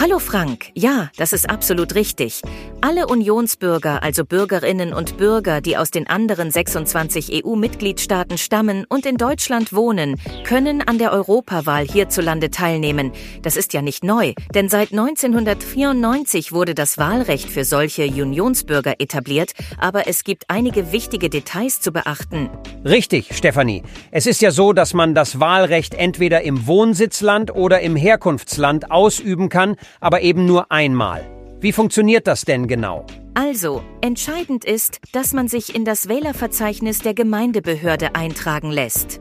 Hallo Frank, ja, das ist absolut richtig. Alle Unionsbürger, also Bürgerinnen und Bürger, die aus den anderen 26 EU-Mitgliedstaaten stammen und in Deutschland wohnen, können an der Europawahl hierzulande teilnehmen. Das ist ja nicht neu, denn seit 1994 wurde das Wahlrecht für solche Unionsbürger etabliert, aber es gibt einige wichtige Details zu beachten. Richtig, Stefanie. Es ist ja so, dass man das Wahlrecht entweder im Wohnsitzland oder im Herkunftsland ausüben kann, aber eben nur einmal. Wie funktioniert das denn genau? Also, entscheidend ist, dass man sich in das Wählerverzeichnis der Gemeindebehörde eintragen lässt.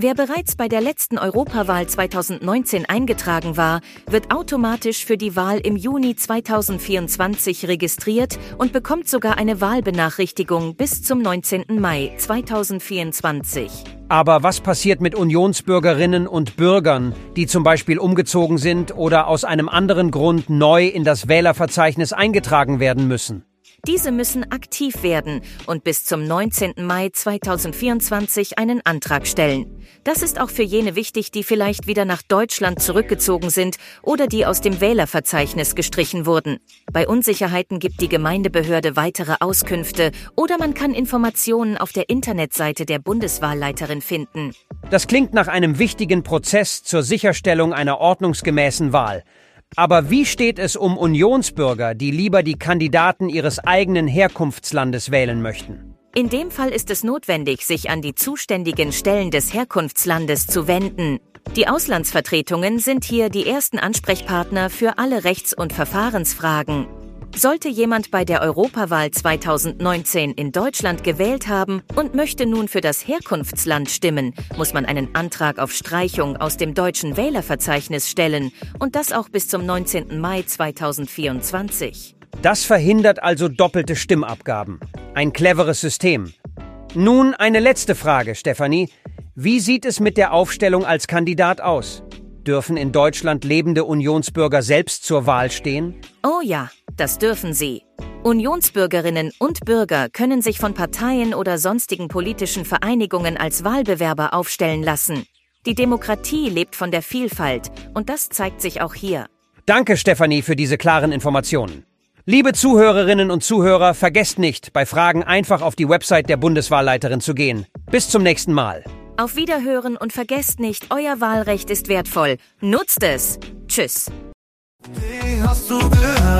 Wer bereits bei der letzten Europawahl 2019 eingetragen war, wird automatisch für die Wahl im Juni 2024 registriert und bekommt sogar eine Wahlbenachrichtigung bis zum 19. Mai 2024. Aber was passiert mit Unionsbürgerinnen und Bürgern, die zum Beispiel umgezogen sind oder aus einem anderen Grund neu in das Wählerverzeichnis eingetragen werden müssen? Diese müssen aktiv werden und bis zum 19. Mai 2024 einen Antrag stellen. Das ist auch für jene wichtig, die vielleicht wieder nach Deutschland zurückgezogen sind oder die aus dem Wählerverzeichnis gestrichen wurden. Bei Unsicherheiten gibt die Gemeindebehörde weitere Auskünfte oder man kann Informationen auf der Internetseite der Bundeswahlleiterin finden. Das klingt nach einem wichtigen Prozess zur Sicherstellung einer ordnungsgemäßen Wahl. Aber wie steht es um Unionsbürger, die lieber die Kandidaten ihres eigenen Herkunftslandes wählen möchten? In dem Fall ist es notwendig, sich an die zuständigen Stellen des Herkunftslandes zu wenden. Die Auslandsvertretungen sind hier die ersten Ansprechpartner für alle Rechts- und Verfahrensfragen. Sollte jemand bei der Europawahl 2019 in Deutschland gewählt haben und möchte nun für das Herkunftsland stimmen, muss man einen Antrag auf Streichung aus dem deutschen Wählerverzeichnis stellen und das auch bis zum 19. Mai 2024. Das verhindert also doppelte Stimmabgaben. Ein cleveres System. Nun eine letzte Frage, Stefanie. Wie sieht es mit der Aufstellung als Kandidat aus? Dürfen in Deutschland lebende Unionsbürger selbst zur Wahl stehen? Oh ja, das dürfen sie. Unionsbürgerinnen und Bürger können sich von Parteien oder sonstigen politischen Vereinigungen als Wahlbewerber aufstellen lassen. Die Demokratie lebt von der Vielfalt und das zeigt sich auch hier. Danke, Stefanie, für diese klaren Informationen. Liebe Zuhörerinnen und Zuhörer, vergesst nicht, bei Fragen einfach auf die Website der Bundeswahlleiterin zu gehen. Bis zum nächsten Mal. Auf Wiederhören und vergesst nicht, euer Wahlrecht ist wertvoll. Nutzt es. Tschüss.